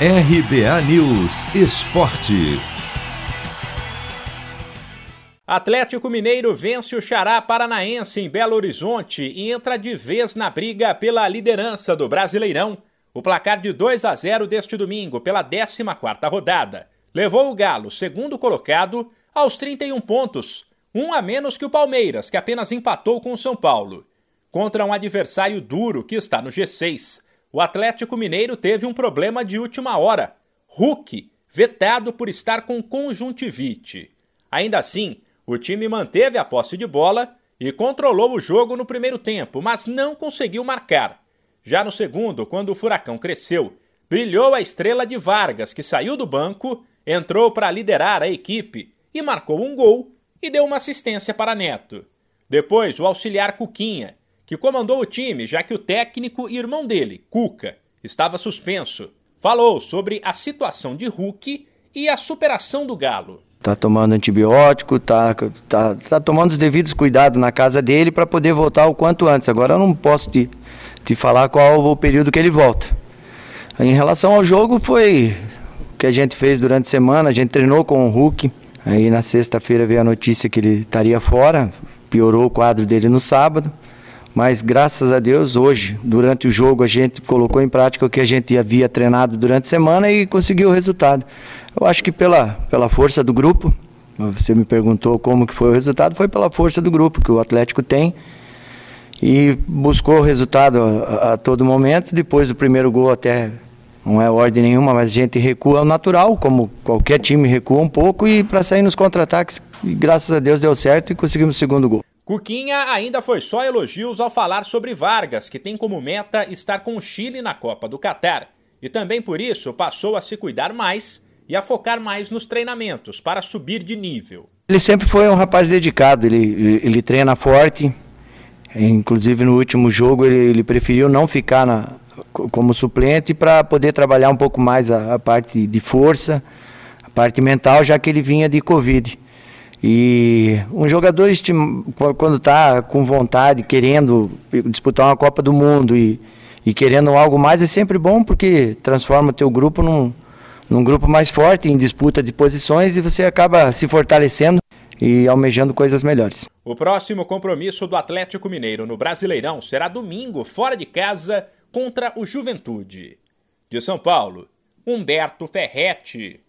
RBA News Esporte. Atlético Mineiro vence o Xará Paranaense em Belo Horizonte e entra de vez na briga pela liderança do Brasileirão. O placar de 2 a 0 deste domingo, pela 14ª rodada, levou o Galo, segundo colocado, aos 31 pontos, um a menos que o Palmeiras, que apenas empatou com o São Paulo. Contra um adversário duro que está no G6, o Atlético Mineiro teve um problema de última hora. Hulk, vetado por estar com conjuntivite. Ainda assim, o time manteve a posse de bola e controlou o jogo no primeiro tempo, mas não conseguiu marcar. Já no segundo, quando o furacão cresceu, brilhou a estrela de Vargas, que saiu do banco, entrou para liderar a equipe e marcou um gol e deu uma assistência para Neto. Depois, o auxiliar Cuquinha, que comandou o time, já que o técnico e irmão dele, Cuca, estava suspenso. Falou sobre a situação de Hulk e a superação do Galo. Tá tomando antibiótico, tá, tá, tá tomando os devidos cuidados na casa dele para poder voltar o quanto antes. Agora eu não posso te, te falar qual o período que ele volta. Em relação ao jogo, foi o que a gente fez durante a semana. A gente treinou com o Hulk. Aí na sexta-feira veio a notícia que ele estaria fora. Piorou o quadro dele no sábado. Mas graças a Deus, hoje, durante o jogo, a gente colocou em prática o que a gente havia treinado durante a semana e conseguiu o resultado. Eu acho que pela, pela força do grupo, você me perguntou como que foi o resultado, foi pela força do grupo que o Atlético tem e buscou o resultado a, a todo momento. Depois do primeiro gol até não é ordem nenhuma, mas a gente recua natural, como qualquer time recua um pouco e para sair nos contra-ataques, graças a Deus deu certo e conseguimos o segundo gol. Cuquinha ainda foi só elogios ao falar sobre Vargas, que tem como meta estar com o Chile na Copa do Catar. E também por isso passou a se cuidar mais e a focar mais nos treinamentos para subir de nível. Ele sempre foi um rapaz dedicado, ele, ele treina forte. Inclusive no último jogo ele, ele preferiu não ficar na, como suplente para poder trabalhar um pouco mais a, a parte de força, a parte mental, já que ele vinha de Covid. E um jogador, quando está com vontade, querendo disputar uma Copa do Mundo e, e querendo algo mais, é sempre bom porque transforma o teu grupo num, num grupo mais forte, em disputa de posições, e você acaba se fortalecendo e almejando coisas melhores. O próximo compromisso do Atlético Mineiro no Brasileirão será domingo, fora de casa, contra o Juventude. De São Paulo, Humberto Ferretti.